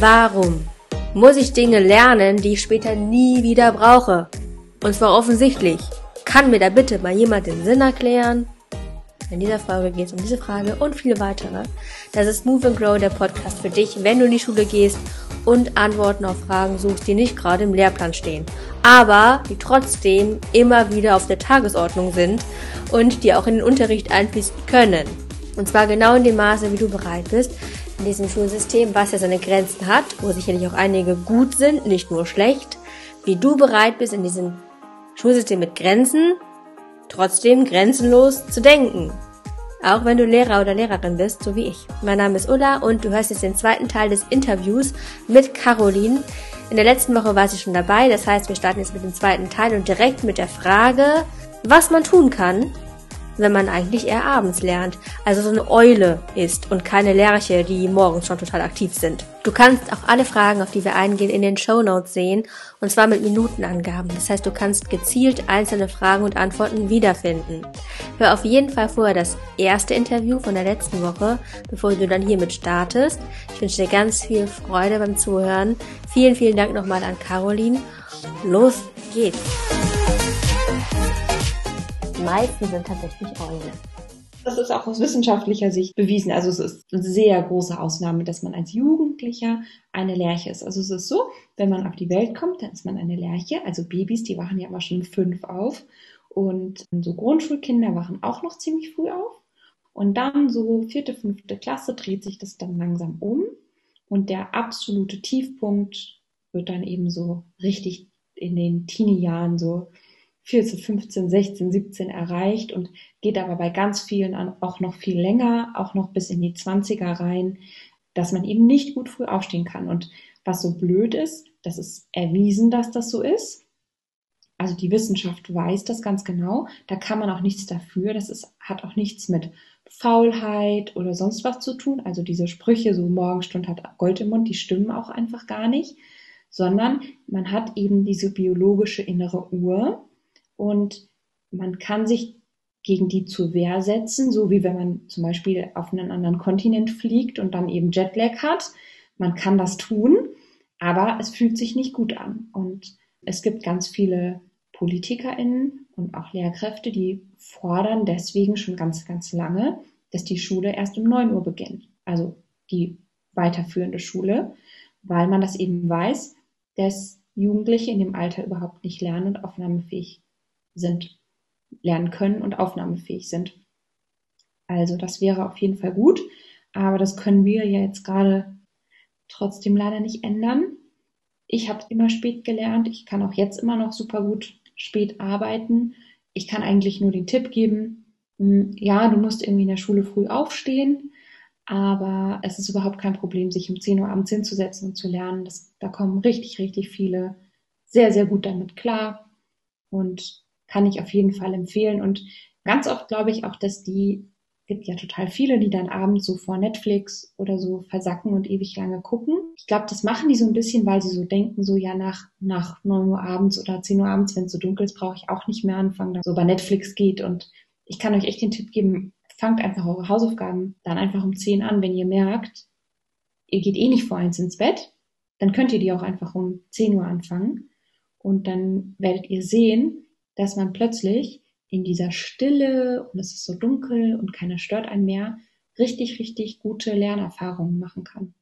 Warum muss ich Dinge lernen, die ich später nie wieder brauche? Und zwar offensichtlich. Kann mir da bitte mal jemand den Sinn erklären? In dieser Folge geht es um diese Frage und viele weitere. Das ist Move and Grow, der Podcast für dich, wenn du in die Schule gehst und Antworten auf Fragen suchst, die nicht gerade im Lehrplan stehen, aber die trotzdem immer wieder auf der Tagesordnung sind und die auch in den Unterricht einfließen können. Und zwar genau in dem Maße, wie du bereit bist, in diesem Schulsystem, was ja seine Grenzen hat, wo sicherlich auch einige gut sind, nicht nur schlecht, wie du bereit bist, in diesem Schulsystem mit Grenzen trotzdem grenzenlos zu denken. Auch wenn du Lehrer oder Lehrerin bist, so wie ich. Mein Name ist Ulla und du hörst jetzt den zweiten Teil des Interviews mit Caroline. In der letzten Woche war sie schon dabei, das heißt, wir starten jetzt mit dem zweiten Teil und direkt mit der Frage, was man tun kann, wenn man eigentlich eher abends lernt. Also so eine Eule ist und keine Lerche, die morgens schon total aktiv sind. Du kannst auch alle Fragen, auf die wir eingehen, in den Show Notes sehen und zwar mit Minutenangaben. Das heißt, du kannst gezielt einzelne Fragen und Antworten wiederfinden. Hör auf jeden Fall vorher das erste Interview von der letzten Woche, bevor du dann hiermit startest. Ich wünsche dir ganz viel Freude beim Zuhören. Vielen, vielen Dank nochmal an Caroline. Los geht's! Meisten sind tatsächlich Eulen. Das ist auch aus wissenschaftlicher Sicht bewiesen. Also es ist eine sehr große Ausnahme, dass man als Jugendlicher eine Lerche ist. Also es ist so, wenn man auf die Welt kommt, dann ist man eine Lerche. Also Babys, die wachen ja immer schon fünf auf. Und so Grundschulkinder wachen auch noch ziemlich früh auf. Und dann so vierte, fünfte Klasse dreht sich das dann langsam um. Und der absolute Tiefpunkt wird dann eben so richtig in den Teenie-Jahren so 14, 15, 16, 17 erreicht und geht aber bei ganz vielen auch noch viel länger, auch noch bis in die 20er rein, dass man eben nicht gut früh aufstehen kann. Und was so blöd ist, das ist erwiesen, dass das so ist. Also die Wissenschaft weiß das ganz genau. Da kann man auch nichts dafür. Das ist, hat auch nichts mit Faulheit oder sonst was zu tun. Also diese Sprüche, so Morgenstund hat Gold im Mund, die stimmen auch einfach gar nicht. Sondern man hat eben diese biologische innere Uhr und man kann sich gegen die zur Wehr setzen, so wie wenn man zum Beispiel auf einen anderen Kontinent fliegt und dann eben Jetlag hat. Man kann das tun, aber es fühlt sich nicht gut an. Und es gibt ganz viele PolitikerInnen und auch Lehrkräfte, die fordern deswegen schon ganz, ganz lange, dass die Schule erst um neun Uhr beginnt. Also die weiterführende Schule, weil man das eben weiß, dass Jugendliche in dem Alter überhaupt nicht lernen und aufnahmefähig sind, lernen können und aufnahmefähig sind. Also das wäre auf jeden Fall gut, aber das können wir ja jetzt gerade trotzdem leider nicht ändern. Ich habe immer spät gelernt, ich kann auch jetzt immer noch super gut spät arbeiten. Ich kann eigentlich nur den Tipp geben, hm, ja, du musst irgendwie in der Schule früh aufstehen, aber es ist überhaupt kein Problem, sich um 10 Uhr abends hinzusetzen und zu lernen. Das, da kommen richtig, richtig viele sehr, sehr gut damit klar. Und kann ich auf jeden Fall empfehlen. Und ganz oft glaube ich auch, dass die, gibt ja total viele, die dann abends so vor Netflix oder so versacken und ewig lange gucken. Ich glaube, das machen die so ein bisschen, weil sie so denken, so ja nach, nach neun Uhr abends oder zehn Uhr abends, wenn es so dunkel ist, brauche ich auch nicht mehr anfangen, dass so bei Netflix geht. Und ich kann euch echt den Tipp geben, fangt einfach eure Hausaufgaben dann einfach um zehn an, wenn ihr merkt, ihr geht eh nicht vor eins ins Bett, dann könnt ihr die auch einfach um zehn Uhr anfangen. Und dann werdet ihr sehen, dass man plötzlich in dieser Stille und es ist so dunkel und keiner stört einen mehr, richtig, richtig gute Lernerfahrungen machen kann.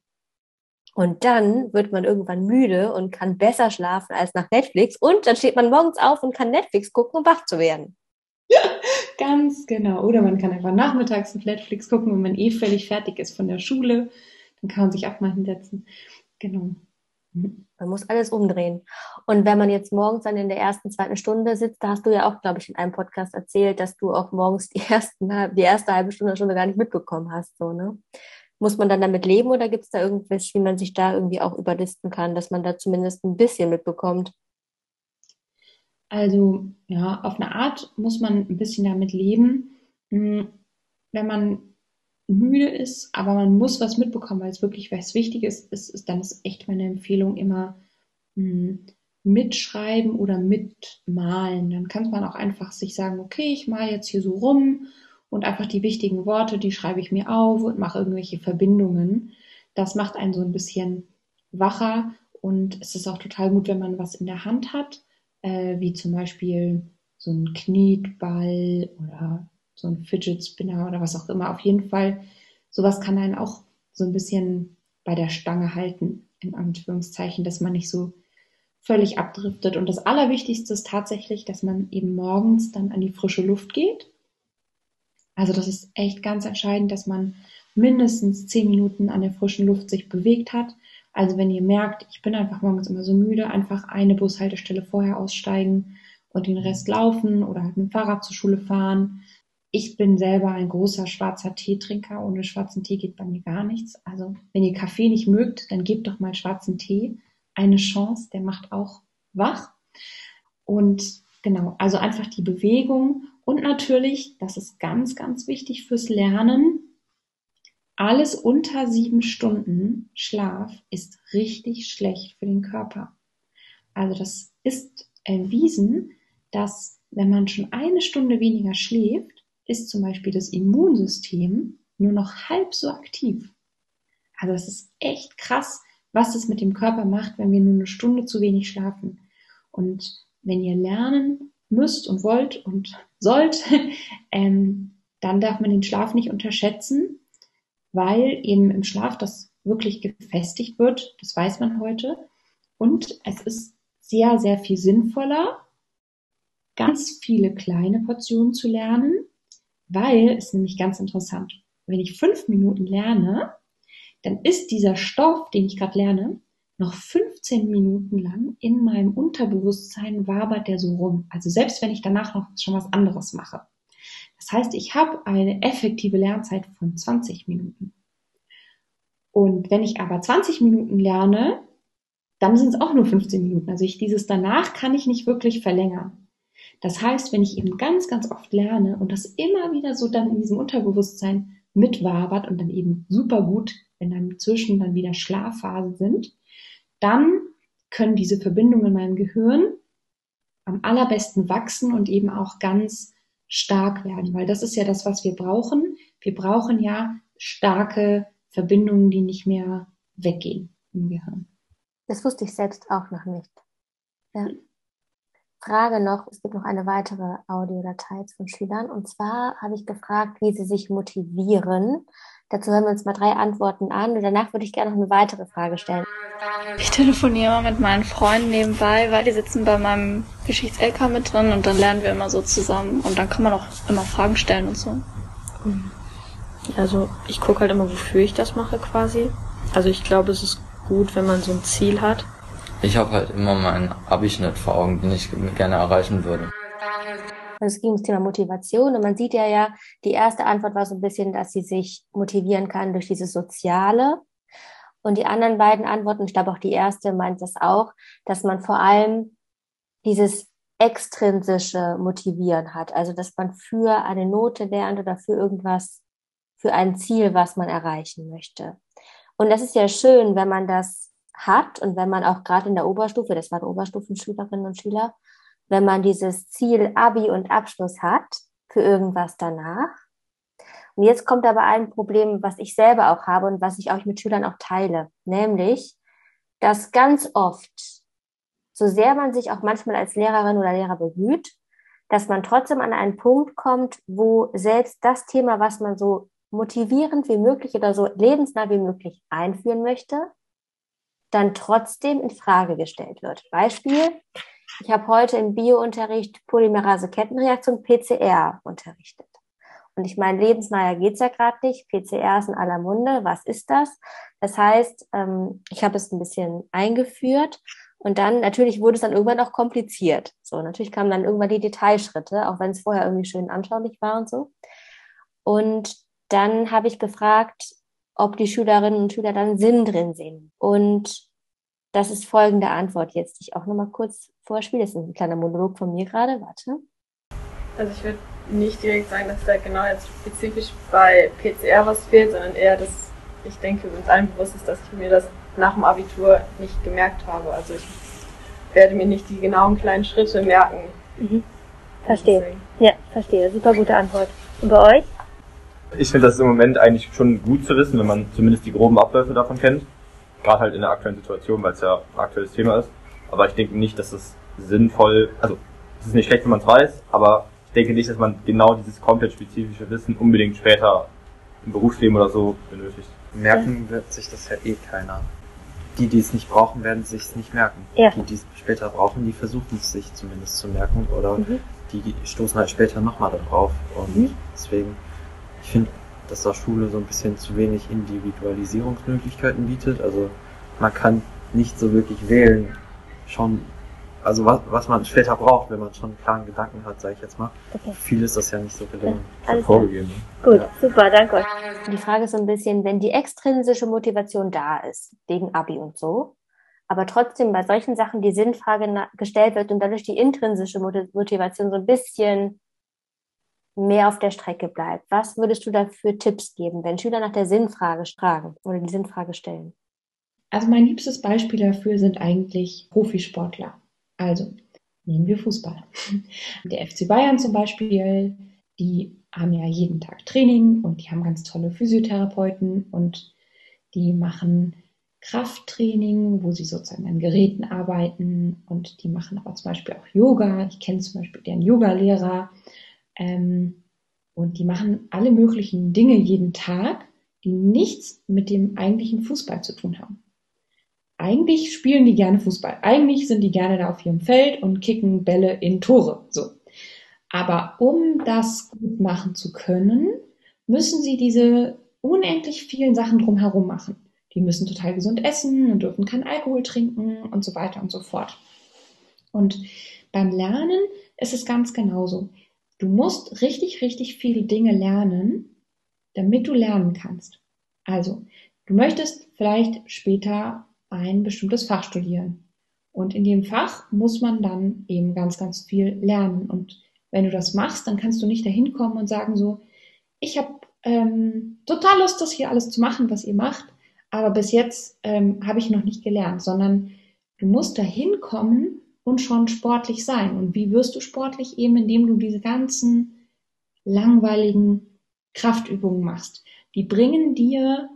Und dann wird man irgendwann müde und kann besser schlafen als nach Netflix. Und dann steht man morgens auf und kann Netflix gucken, um wach zu werden. Ja, ganz genau. Oder man kann einfach nachmittags auf Netflix gucken, wenn man eh völlig fertig ist von der Schule. Dann kann man sich auch mal hinsetzen. Genau. Man muss alles umdrehen. Und wenn man jetzt morgens dann in der ersten, zweiten Stunde sitzt, da hast du ja auch, glaube ich, in einem Podcast erzählt, dass du auch morgens die, ersten, die erste halbe Stunde, Stunde gar nicht mitbekommen hast. So, ne? Muss man dann damit leben oder gibt es da irgendwas, wie man sich da irgendwie auch überlisten kann, dass man da zumindest ein bisschen mitbekommt? Also ja, auf eine Art muss man ein bisschen damit leben. Hm, wenn man müde ist, aber man muss was mitbekommen, weil es wirklich was Wichtiges ist, ist dann ist echt meine Empfehlung immer mh, hm, mitschreiben oder mitmalen. Dann kann man auch einfach sich sagen, okay, ich male jetzt hier so rum und einfach die wichtigen Worte, die schreibe ich mir auf und mache irgendwelche Verbindungen. Das macht einen so ein bisschen wacher und es ist auch total gut, wenn man was in der Hand hat, äh, wie zum Beispiel so ein Knietball oder so ein Fidget Spinner oder was auch immer. Auf jeden Fall, sowas kann einen auch so ein bisschen bei der Stange halten, in Anführungszeichen, dass man nicht so völlig abdriftet. Und das Allerwichtigste ist tatsächlich, dass man eben morgens dann an die frische Luft geht. Also das ist echt ganz entscheidend, dass man mindestens zehn Minuten an der frischen Luft sich bewegt hat. Also wenn ihr merkt, ich bin einfach morgens immer so müde, einfach eine Bushaltestelle vorher aussteigen und den Rest laufen oder halt mit dem Fahrrad zur Schule fahren. Ich bin selber ein großer schwarzer Teetrinker. Ohne schwarzen Tee geht bei mir gar nichts. Also wenn ihr Kaffee nicht mögt, dann gebt doch mal schwarzen Tee eine Chance. Der macht auch wach. Und genau, also einfach die Bewegung und natürlich, das ist ganz, ganz wichtig fürs Lernen, alles unter sieben Stunden Schlaf ist richtig schlecht für den Körper. Also das ist erwiesen, dass wenn man schon eine Stunde weniger schläft, ist zum Beispiel das Immunsystem nur noch halb so aktiv. Also es ist echt krass, was es mit dem Körper macht, wenn wir nur eine Stunde zu wenig schlafen. Und wenn ihr lernen müsst und wollt und sollt, ähm, dann darf man den Schlaf nicht unterschätzen weil eben im Schlaf das wirklich gefestigt wird. Das weiß man heute. Und es ist sehr, sehr viel sinnvoller, ganz viele kleine Portionen zu lernen, weil es nämlich ganz interessant, wenn ich fünf Minuten lerne, dann ist dieser Stoff, den ich gerade lerne, noch 15 Minuten lang in meinem Unterbewusstsein wabert der so rum. Also selbst wenn ich danach noch schon was anderes mache. Das heißt, ich habe eine effektive Lernzeit von 20 Minuten. Und wenn ich aber 20 Minuten lerne, dann sind es auch nur 15 Minuten. Also ich dieses danach kann ich nicht wirklich verlängern. Das heißt, wenn ich eben ganz, ganz oft lerne und das immer wieder so dann in diesem Unterbewusstsein mitwabert und dann eben super gut, wenn dann zwischen dann wieder Schlafphasen sind, dann können diese Verbindungen in meinem Gehirn am allerbesten wachsen und eben auch ganz stark werden, weil das ist ja das, was wir brauchen. Wir brauchen ja starke Verbindungen, die nicht mehr weggehen im Gehirn. Das wusste ich selbst auch noch nicht. Ja. Frage noch, es gibt noch eine weitere Audiodatei von Schülern und zwar habe ich gefragt, wie sie sich motivieren. Dazu hören wir uns mal drei Antworten an und danach würde ich gerne noch eine weitere Frage stellen. Ich telefoniere mit meinen Freunden nebenbei, weil die sitzen bei meinem Geschichts-LK mit drin und dann lernen wir immer so zusammen und dann kann man auch immer Fragen stellen und so. Also ich gucke halt immer, wofür ich das mache quasi. Also ich glaube, es ist gut, wenn man so ein Ziel hat. Ich habe halt immer meinen Abischnitt vor Augen, den ich gerne erreichen würde. Es ging ums Thema Motivation und man sieht ja ja, die erste Antwort war so ein bisschen, dass sie sich motivieren kann durch dieses Soziale. Und die anderen beiden Antworten, ich glaube auch die erste meint das auch, dass man vor allem dieses extrinsische Motivieren hat. Also, dass man für eine Note lernt oder für irgendwas, für ein Ziel, was man erreichen möchte. Und das ist ja schön, wenn man das hat. Und wenn man auch gerade in der Oberstufe, das waren Oberstufenschülerinnen und Schüler, wenn man dieses Ziel Abi und Abschluss hat für irgendwas danach. Und jetzt kommt aber ein Problem, was ich selber auch habe und was ich auch mit Schülern auch teile, nämlich, dass ganz oft, so sehr man sich auch manchmal als Lehrerin oder Lehrer bemüht, dass man trotzdem an einen Punkt kommt, wo selbst das Thema, was man so motivierend wie möglich oder so lebensnah wie möglich einführen möchte, dann trotzdem in Frage gestellt wird. Beispiel, ich habe heute im Biounterricht Polymerase-Kettenreaktion PCR unterrichtet. Und ich meine, lebensnaher geht's ja gerade nicht. PCR ist in aller Munde. Was ist das? Das heißt, ähm, ich habe es ein bisschen eingeführt und dann, natürlich wurde es dann irgendwann auch kompliziert. So, natürlich kamen dann irgendwann die Detailschritte, auch wenn es vorher irgendwie schön anschaulich war und so. Und dann habe ich gefragt, ob die Schülerinnen und Schüler dann Sinn drin sehen. Und das ist folgende Antwort jetzt, die ich auch nochmal kurz vorspiele. Das ist ein kleiner Monolog von mir gerade. Warte. Also ich würde nicht direkt sagen, dass da genau jetzt spezifisch bei PCR was fehlt, sondern eher, dass ich denke, uns allen bewusst ist, dass ich mir das nach dem Abitur nicht gemerkt habe. Also ich werde mir nicht die genauen kleinen Schritte merken. Mhm. Verstehe. Ja, verstehe. Super gute Antwort. Und bei euch? Ich finde das im Moment eigentlich schon gut zu wissen, wenn man zumindest die groben Abläufe davon kennt. Gerade halt in der aktuellen Situation, weil es ja ein aktuelles Thema ist. Aber ich denke nicht, dass es sinnvoll, also es ist nicht schlecht, wenn man es weiß, aber ich denke nicht, dass man genau dieses komplett spezifische Wissen unbedingt später im Berufsleben oder so benötigt. Merken wird sich das ja eh keiner. Die, die es nicht brauchen, werden sich es nicht merken. Ja. Die, die es später brauchen, die versuchen es sich zumindest zu merken oder Mhm. die stoßen halt später nochmal darauf. Und Mhm. deswegen, ich finde, dass da Schule so ein bisschen zu wenig Individualisierungsmöglichkeiten bietet. Also man kann nicht so wirklich wählen, schon, also was, was man später braucht, wenn man schon einen klaren Gedanken hat, sage ich jetzt mal. Okay. Viel ist das ja nicht so gelungen. Alles klar. Vorgegeben. Gut, Ja. super, danke euch. Die Frage ist so ein bisschen, wenn die extrinsische Motivation da ist, wegen Abi und so, aber trotzdem bei solchen Sachen die Sinnfrage gestellt wird und dadurch die intrinsische Moti- Motivation so ein bisschen mehr auf der Strecke bleibt. Was würdest du da für Tipps geben, wenn Schüler nach der Sinnfrage fragen oder die Sinnfrage stellen? Also mein liebstes Beispiel dafür sind eigentlich Profisportler. Also nehmen wir Fußball. Der FC Bayern zum Beispiel, die haben ja jeden Tag Training und die haben ganz tolle Physiotherapeuten und die machen Krafttraining, wo sie sozusagen an Geräten arbeiten und die machen aber zum Beispiel auch Yoga. Ich kenne zum Beispiel deren Yogalehrer ähm, und die machen alle möglichen Dinge jeden Tag, die nichts mit dem eigentlichen Fußball zu tun haben eigentlich spielen die gerne Fußball. Eigentlich sind die gerne da auf ihrem Feld und kicken Bälle in Tore. So. Aber um das gut machen zu können, müssen sie diese unendlich vielen Sachen drumherum machen. Die müssen total gesund essen und dürfen keinen Alkohol trinken und so weiter und so fort. Und beim Lernen ist es ganz genauso. Du musst richtig, richtig viele Dinge lernen, damit du lernen kannst. Also, du möchtest vielleicht später ein bestimmtes Fach studieren. Und in dem Fach muss man dann eben ganz, ganz viel lernen. Und wenn du das machst, dann kannst du nicht dahin kommen und sagen so, ich habe ähm, total Lust, das hier alles zu machen, was ihr macht, aber bis jetzt ähm, habe ich noch nicht gelernt, sondern du musst dahin kommen und schon sportlich sein. Und wie wirst du sportlich? Eben indem du diese ganzen langweiligen Kraftübungen machst. Die bringen dir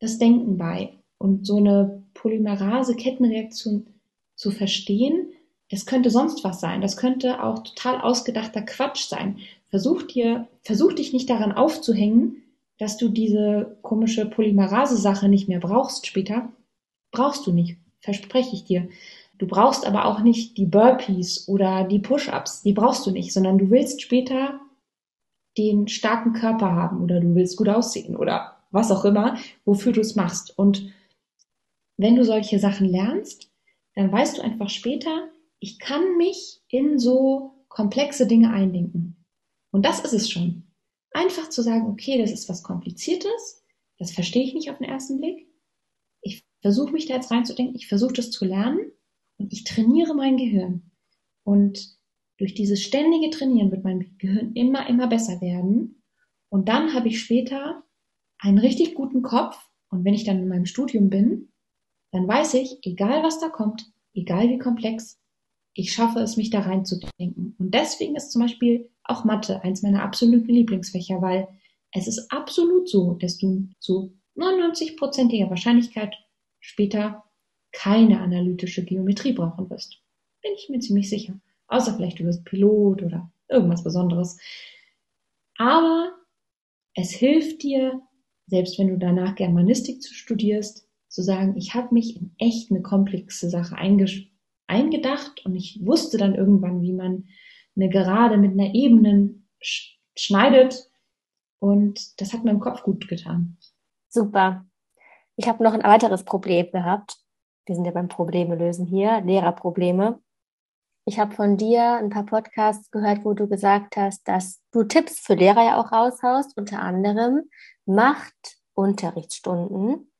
das Denken bei. Und so eine Polymerase-Kettenreaktion zu verstehen, das könnte sonst was sein. Das könnte auch total ausgedachter Quatsch sein. Versuch dir, versuch dich nicht daran aufzuhängen, dass du diese komische Polymerase-Sache nicht mehr brauchst später. Brauchst du nicht. Verspreche ich dir. Du brauchst aber auch nicht die Burpees oder die Push-ups. Die brauchst du nicht, sondern du willst später den starken Körper haben oder du willst gut aussehen oder was auch immer, wofür du es machst. Und wenn du solche Sachen lernst, dann weißt du einfach später, ich kann mich in so komplexe Dinge eindenken. Und das ist es schon. Einfach zu sagen, okay, das ist was Kompliziertes, das verstehe ich nicht auf den ersten Blick. Ich versuche mich da jetzt reinzudenken, ich versuche das zu lernen und ich trainiere mein Gehirn. Und durch dieses ständige Trainieren wird mein Gehirn immer, immer besser werden. Und dann habe ich später einen richtig guten Kopf. Und wenn ich dann in meinem Studium bin, dann weiß ich, egal was da kommt, egal wie komplex, ich schaffe es, mich da reinzudenken. Und deswegen ist zum Beispiel auch Mathe eins meiner absoluten Lieblingsfächer, weil es ist absolut so, dass du zu 99-prozentiger Wahrscheinlichkeit später keine analytische Geometrie brauchen wirst. Bin ich mir ziemlich sicher. Außer vielleicht du wirst Pilot oder irgendwas Besonderes. Aber es hilft dir, selbst wenn du danach Germanistik studierst, zu sagen, ich habe mich in echt eine komplexe Sache eingedacht und ich wusste dann irgendwann, wie man eine Gerade mit einer Ebene sch schneidet und das hat meinem Kopf gut getan. Super. Ich habe noch ein weiteres Problem gehabt. Wir sind ja beim Probleme lösen hier, Lehrerprobleme. Ich habe von dir ein paar Podcasts gehört, wo du gesagt hast, dass du Tipps für Lehrer ja auch raushaust, unter anderem macht Unterrichtsstunden,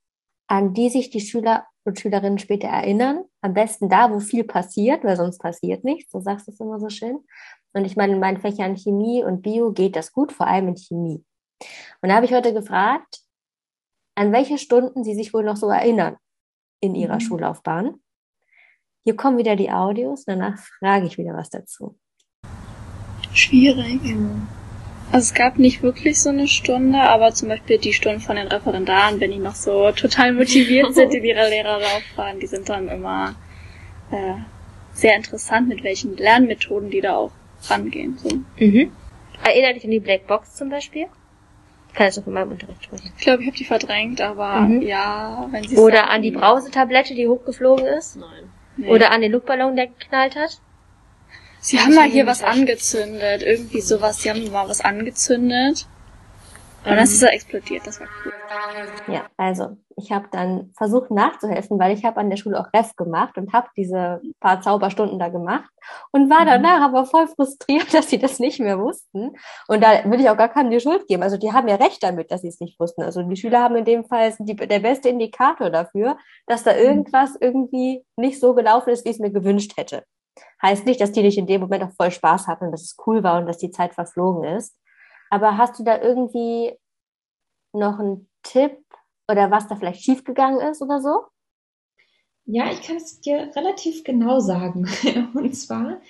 an die sich die Schüler und Schülerinnen später erinnern. Am besten da, wo viel passiert, weil sonst passiert nichts. Du sagst es immer so schön. Und ich meine, in meinen Fächern Chemie und Bio geht das gut, vor allem in Chemie. Und da habe ich heute gefragt, an welche Stunden sie sich wohl noch so erinnern in ihrer mhm. Schullaufbahn. Hier kommen wieder die Audios, danach frage ich wieder was dazu. Schwierig. Also es gab nicht wirklich so eine Stunde, aber zum Beispiel die Stunden von den Referendaren, wenn die noch so total motiviert sind in ihrer Lehrerlaufbahn, die sind dann immer äh, sehr interessant, mit welchen Lernmethoden die da auch rangehen. So. Mhm. Erinnere dich an die Black Box zum Beispiel? Kannst du von meinem Unterricht sprechen. Ich glaube, ich habe die verdrängt, aber Mhm. ja, wenn sie Oder sagen- an die Brausetablette, die hochgeflogen ist. Nein. Nee. Oder an den Luftballon, der geknallt hat. Sie haben mal hier was angezündet, irgendwie sowas. Sie haben mal was angezündet. Und dann Mhm. ist so explodiert, das war cool. Ja, also ich habe dann versucht nachzuhelfen, weil ich habe an der Schule auch Ref gemacht und habe diese paar Zauberstunden da gemacht und war danach aber voll frustriert, dass sie das nicht mehr wussten. Und da will ich auch gar keinem die Schuld geben. Also die haben ja recht damit, dass sie es nicht wussten. Also die Schüler haben in dem Fall die, der beste Indikator dafür, dass da irgendwas irgendwie nicht so gelaufen ist, wie ich es mir gewünscht hätte. Heißt nicht, dass die nicht in dem Moment auch voll Spaß hatten dass es cool war und dass die Zeit verflogen ist. Aber hast du da irgendwie noch einen Tipp oder was da vielleicht schiefgegangen ist oder so? Ja, ich kann es dir relativ genau sagen. Und zwar,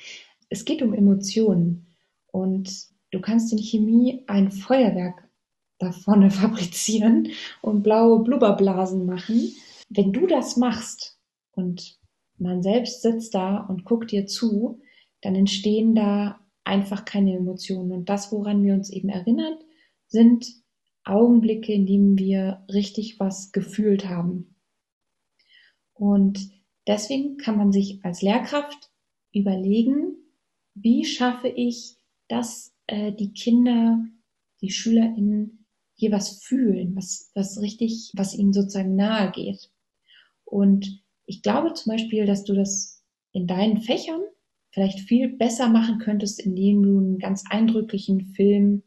es geht um Emotionen. Und du kannst in Chemie ein Feuerwerk da vorne fabrizieren und blaue Blubberblasen machen. Wenn du das machst und man selbst sitzt da und guckt dir zu, dann entstehen da einfach keine Emotionen. Und das, woran wir uns eben erinnern, sind Augenblicke, in denen wir richtig was gefühlt haben. Und deswegen kann man sich als Lehrkraft überlegen, wie schaffe ich, dass äh, die Kinder, die SchülerInnen hier was fühlen, was, was richtig, was ihnen sozusagen nahe geht. Und ich glaube zum Beispiel, dass du das in deinen Fächern vielleicht viel besser machen könntest, indem du einen ganz eindrücklichen Film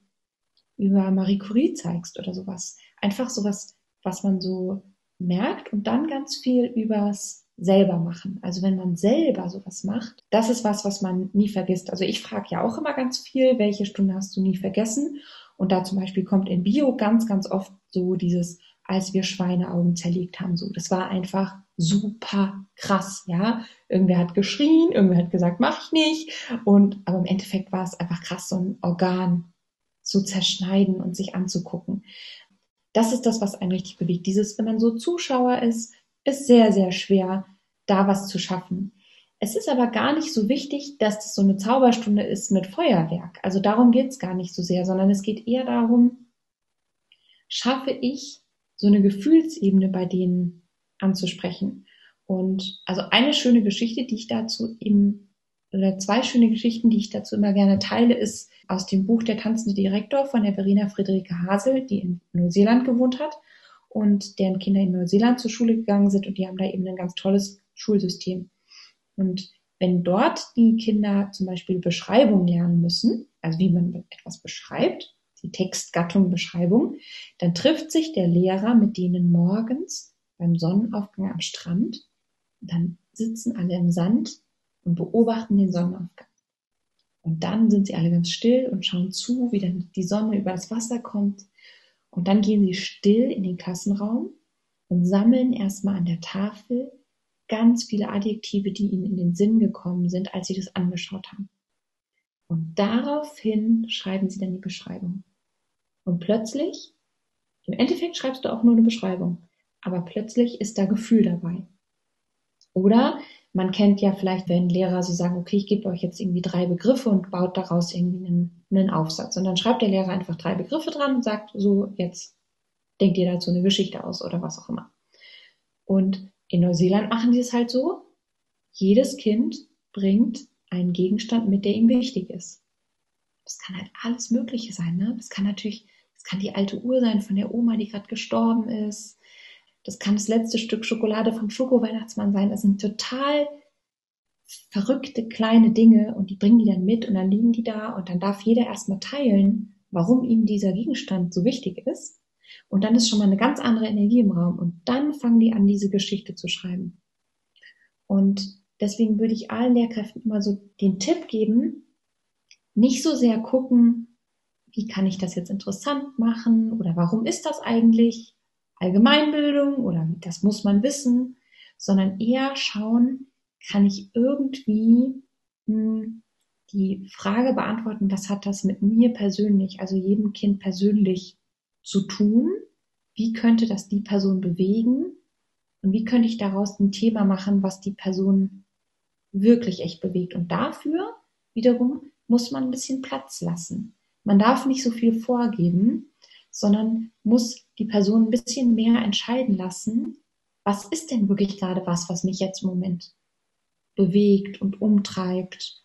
über Marie Curie zeigst oder sowas. Einfach sowas, was man so merkt und dann ganz viel übers selber machen. Also wenn man selber sowas macht, das ist was, was man nie vergisst. Also ich frage ja auch immer ganz viel, welche Stunde hast du nie vergessen? Und da zum Beispiel kommt in Bio ganz, ganz oft so dieses, als wir Schweineaugen zerlegt haben, so. Das war einfach super krass, ja. Irgendwer hat geschrien, irgendwer hat gesagt, mach ich nicht. Und, aber im Endeffekt war es einfach krass, so ein Organ zu zerschneiden und sich anzugucken. Das ist das, was einen richtig bewegt. Dieses, wenn man so Zuschauer ist, ist sehr, sehr schwer, da was zu schaffen. Es ist aber gar nicht so wichtig, dass das so eine Zauberstunde ist mit Feuerwerk. Also darum geht's gar nicht so sehr, sondern es geht eher darum, schaffe ich so eine Gefühlsebene bei denen anzusprechen. Und also eine schöne Geschichte, die ich dazu eben, oder zwei schöne Geschichten, die ich dazu immer gerne teile, ist aus dem Buch Der tanzende Direktor von der Verena Friederike Hasel, die in Neuseeland gewohnt hat und deren Kinder in Neuseeland zur Schule gegangen sind und die haben da eben ein ganz tolles Schulsystem. Und wenn dort die Kinder zum Beispiel Beschreibung lernen müssen, also wie man etwas beschreibt, die Textgattung Beschreibung, dann trifft sich der Lehrer mit denen morgens beim Sonnenaufgang am Strand. Und dann sitzen alle im Sand und beobachten den Sonnenaufgang. Und dann sind sie alle ganz still und schauen zu, wie dann die Sonne über das Wasser kommt. Und dann gehen sie still in den Klassenraum und sammeln erstmal an der Tafel ganz viele Adjektive, die ihnen in den Sinn gekommen sind, als sie das angeschaut haben. Und daraufhin schreiben sie dann die Beschreibung. Und plötzlich, im Endeffekt schreibst du auch nur eine Beschreibung, aber plötzlich ist da Gefühl dabei. Oder man kennt ja vielleicht, wenn Lehrer so sagen, okay, ich gebe euch jetzt irgendwie drei Begriffe und baut daraus irgendwie einen, einen Aufsatz. Und dann schreibt der Lehrer einfach drei Begriffe dran und sagt, so, jetzt denkt ihr dazu eine Geschichte aus oder was auch immer. Und in Neuseeland machen die es halt so, jedes Kind bringt einen Gegenstand mit, der ihm wichtig ist. Das kann halt alles Mögliche sein, ne? Das kann natürlich, das kann die alte Uhr sein von der Oma, die gerade gestorben ist. Das kann das letzte Stück Schokolade vom Schoko-Weihnachtsmann sein. Das sind total verrückte kleine Dinge und die bringen die dann mit und dann liegen die da und dann darf jeder erstmal teilen, warum ihm dieser Gegenstand so wichtig ist. Und dann ist schon mal eine ganz andere Energie im Raum und dann fangen die an, diese Geschichte zu schreiben. Und deswegen würde ich allen Lehrkräften immer so den Tipp geben, nicht so sehr gucken, wie kann ich das jetzt interessant machen oder warum ist das eigentlich Allgemeinbildung oder das muss man wissen, sondern eher schauen, kann ich irgendwie mh, die Frage beantworten, was hat das mit mir persönlich, also jedem Kind persönlich zu tun? Wie könnte das die Person bewegen? Und wie könnte ich daraus ein Thema machen, was die Person wirklich echt bewegt? Und dafür wiederum muss man ein bisschen Platz lassen. Man darf nicht so viel vorgeben, sondern muss die Person ein bisschen mehr entscheiden lassen, was ist denn wirklich gerade was, was mich jetzt im Moment bewegt und umtreibt.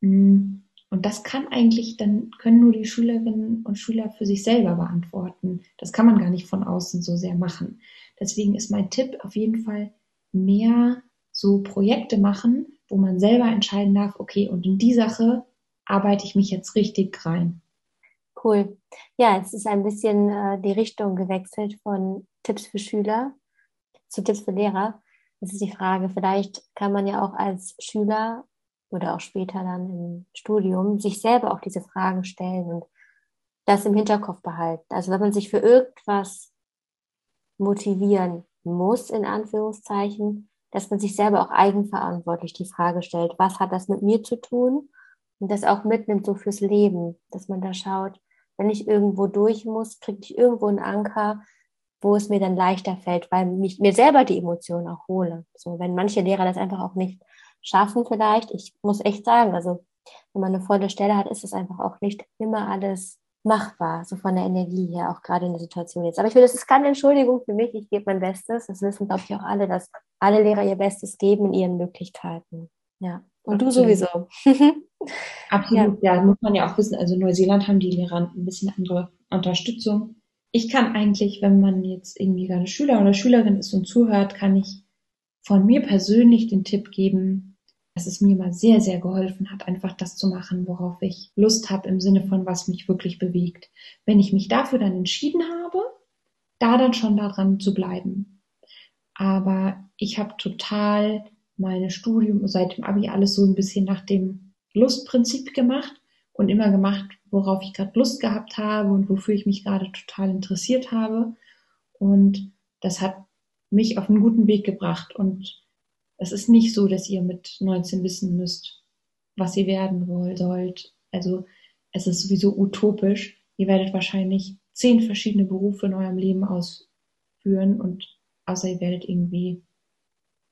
Mm. Und das kann eigentlich, dann können nur die Schülerinnen und Schüler für sich selber beantworten. Das kann man gar nicht von außen so sehr machen. Deswegen ist mein Tipp auf jeden Fall mehr so Projekte machen, wo man selber entscheiden darf, okay, und in die Sache arbeite ich mich jetzt richtig rein. Cool. Ja, es ist ein bisschen äh, die Richtung gewechselt von Tipps für Schüler zu Tipps für Lehrer. Das ist die Frage. Vielleicht kann man ja auch als Schüler oder auch später dann im Studium sich selber auch diese Fragen stellen und das im Hinterkopf behalten. Also wenn man sich für irgendwas motivieren muss, in Anführungszeichen, dass man sich selber auch eigenverantwortlich die Frage stellt, was hat das mit mir zu tun? Und das auch mitnimmt so fürs Leben, dass man da schaut, wenn ich irgendwo durch muss, kriege ich irgendwo einen Anker, wo es mir dann leichter fällt, weil mich mir selber die Emotionen auch hole. So, wenn manche Lehrer das einfach auch nicht schaffen vielleicht, ich muss echt sagen, also wenn man eine volle Stelle hat, ist es einfach auch nicht immer alles machbar, so von der Energie her, auch gerade in der Situation jetzt. Aber ich will, das ist keine Entschuldigung für mich, ich gebe mein Bestes. Das wissen, glaube ich, auch alle, dass alle Lehrer ihr Bestes geben in ihren Möglichkeiten. Ja. Und du sowieso. Absolut, ja. ja, muss man ja auch wissen. Also Neuseeland haben die Lehrer ein bisschen andere Unterstützung. Ich kann eigentlich, wenn man jetzt irgendwie gerade Schüler oder Schülerin ist und zuhört, kann ich von mir persönlich den Tipp geben, dass es mir mal sehr, sehr geholfen hat, einfach das zu machen, worauf ich Lust habe im Sinne von, was mich wirklich bewegt. Wenn ich mich dafür dann entschieden habe, da dann schon daran zu bleiben. Aber ich habe total meine Studium seit dem Abi alles so ein bisschen nach dem Lustprinzip gemacht und immer gemacht, worauf ich gerade Lust gehabt habe und wofür ich mich gerade total interessiert habe. Und das hat mich auf einen guten Weg gebracht. Und es ist nicht so, dass ihr mit 19 wissen müsst, was ihr werden wollt, sollt. Also es ist sowieso utopisch. Ihr werdet wahrscheinlich zehn verschiedene Berufe in eurem Leben ausführen und außer ihr werdet irgendwie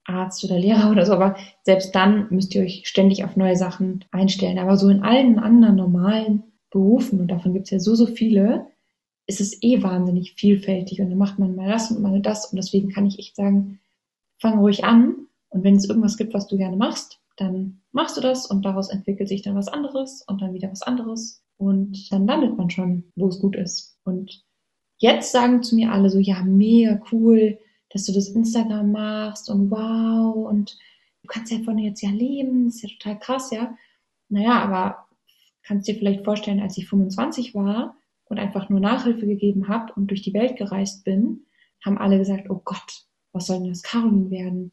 Arzt oder Lehrer oder so, aber selbst dann müsst ihr euch ständig auf neue Sachen einstellen. Aber so in allen anderen normalen Berufen, und davon gibt es ja so, so viele, ist es eh wahnsinnig vielfältig. Und dann macht man mal das und mal das. Und deswegen kann ich echt sagen, fang ruhig an. Und wenn es irgendwas gibt, was du gerne machst, dann machst du das. Und daraus entwickelt sich dann was anderes und dann wieder was anderes. Und dann landet man schon, wo es gut ist. Und jetzt sagen zu mir alle so, ja, mega cool, dass du das Instagram machst und wow und du kannst ja von jetzt ja leben, das ist ja total krass, ja. Naja, aber kannst dir vielleicht vorstellen, als ich 25 war und einfach nur Nachhilfe gegeben habe und durch die Welt gereist bin, haben alle gesagt, oh Gott, was soll denn das Caroline werden?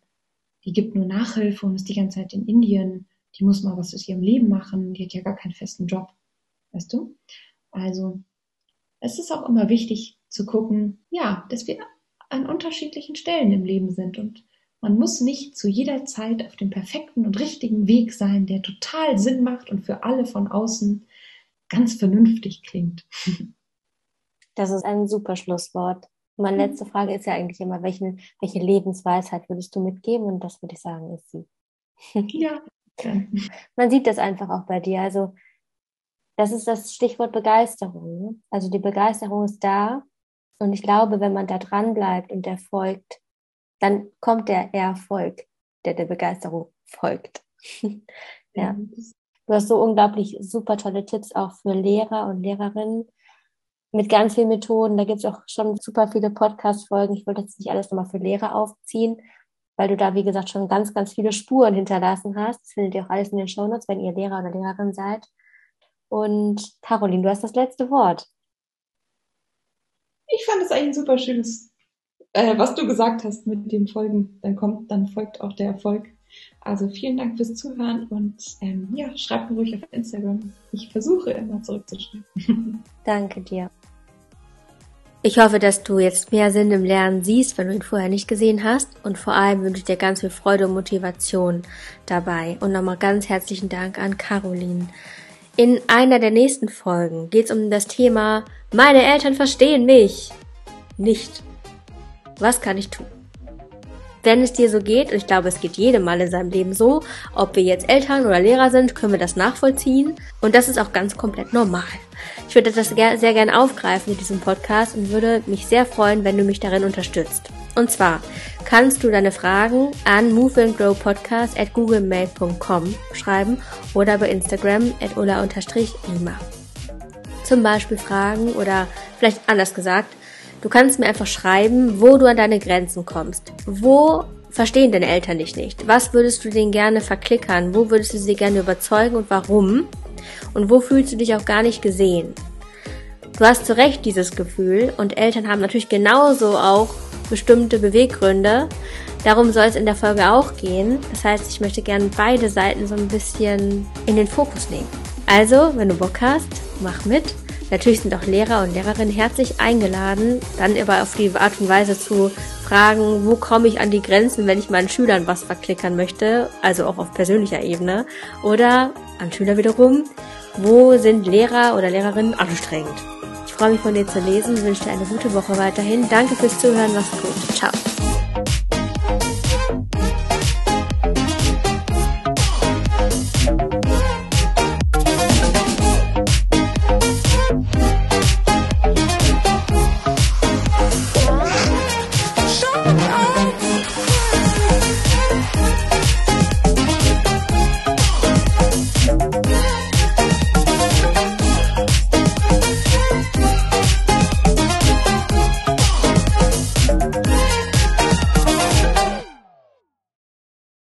Die gibt nur Nachhilfe und ist die ganze Zeit in Indien. Die muss mal was aus ihrem Leben machen. Die hat ja gar keinen festen Job. Weißt du? Also, es ist auch immer wichtig zu gucken, ja, dass wir an unterschiedlichen Stellen im Leben sind und man muss nicht zu jeder Zeit auf dem perfekten und richtigen Weg sein, der total Sinn macht und für alle von außen ganz vernünftig klingt. Das ist ein super Schlusswort. Meine mhm. letzte Frage ist ja eigentlich immer, welchen, welche Lebensweisheit würdest du mitgeben? Und das würde ich sagen, ist sie. Ja. Man sieht das einfach auch bei dir. Also, das ist das Stichwort Begeisterung. Ne? Also, die Begeisterung ist da und ich glaube, wenn man da dran bleibt und der folgt, dann kommt der Erfolg, der der Begeisterung folgt. ja. Du hast so unglaublich super tolle Tipps auch für Lehrer und Lehrerinnen mit ganz vielen Methoden. Da gibt es auch schon super viele Podcast-Folgen. Ich wollte jetzt nicht alles nochmal für Lehrer aufziehen, weil du da, wie gesagt, schon ganz, ganz viele Spuren hinterlassen hast. Das findet ihr auch alles in den Shownotes, wenn ihr Lehrer oder Lehrerin seid. Und Caroline, du hast das letzte Wort ich fand es eigentlich ein super schönes, äh, was du gesagt hast mit dem Folgen. Dann kommt, dann folgt auch der Erfolg. Also vielen Dank fürs Zuhören und ähm, ja, schreibt mir ruhig auf Instagram. Ich versuche immer zurückzuschreiben. Danke dir. Ich hoffe, dass du jetzt mehr Sinn im Lernen siehst, wenn du ihn vorher nicht gesehen hast. Und vor allem wünsche ich dir ganz viel Freude und Motivation dabei. Und nochmal ganz herzlichen Dank an Caroline. In einer der nächsten Folgen geht es um das Thema Meine Eltern verstehen mich nicht. Was kann ich tun? Wenn es dir so geht, und ich glaube, es geht jedem mal in seinem Leben so, ob wir jetzt Eltern oder Lehrer sind, können wir das nachvollziehen. Und das ist auch ganz komplett normal. Ich würde das sehr gerne aufgreifen in diesem Podcast und würde mich sehr freuen, wenn du mich darin unterstützt. Und zwar kannst du deine Fragen an moveandgrowpodcast at googlemail.com schreiben oder bei Instagram at ulla-lima. Zum Beispiel Fragen oder vielleicht anders gesagt, Du kannst mir einfach schreiben, wo du an deine Grenzen kommst. Wo verstehen deine Eltern dich nicht? Was würdest du denen gerne verklickern? Wo würdest du sie gerne überzeugen und warum? Und wo fühlst du dich auch gar nicht gesehen? Du hast zu Recht dieses Gefühl und Eltern haben natürlich genauso auch bestimmte Beweggründe. Darum soll es in der Folge auch gehen. Das heißt, ich möchte gerne beide Seiten so ein bisschen in den Fokus nehmen. Also, wenn du Bock hast, mach mit. Natürlich sind auch Lehrer und Lehrerinnen herzlich eingeladen, dann aber auf die Art und Weise zu fragen, wo komme ich an die Grenzen, wenn ich meinen Schülern was verklickern möchte, also auch auf persönlicher Ebene, oder an Schüler wiederum, wo sind Lehrer oder Lehrerinnen anstrengend. Ich freue mich von dir zu lesen, wünsche dir eine gute Woche weiterhin. Danke fürs Zuhören, mach's gut. Ciao.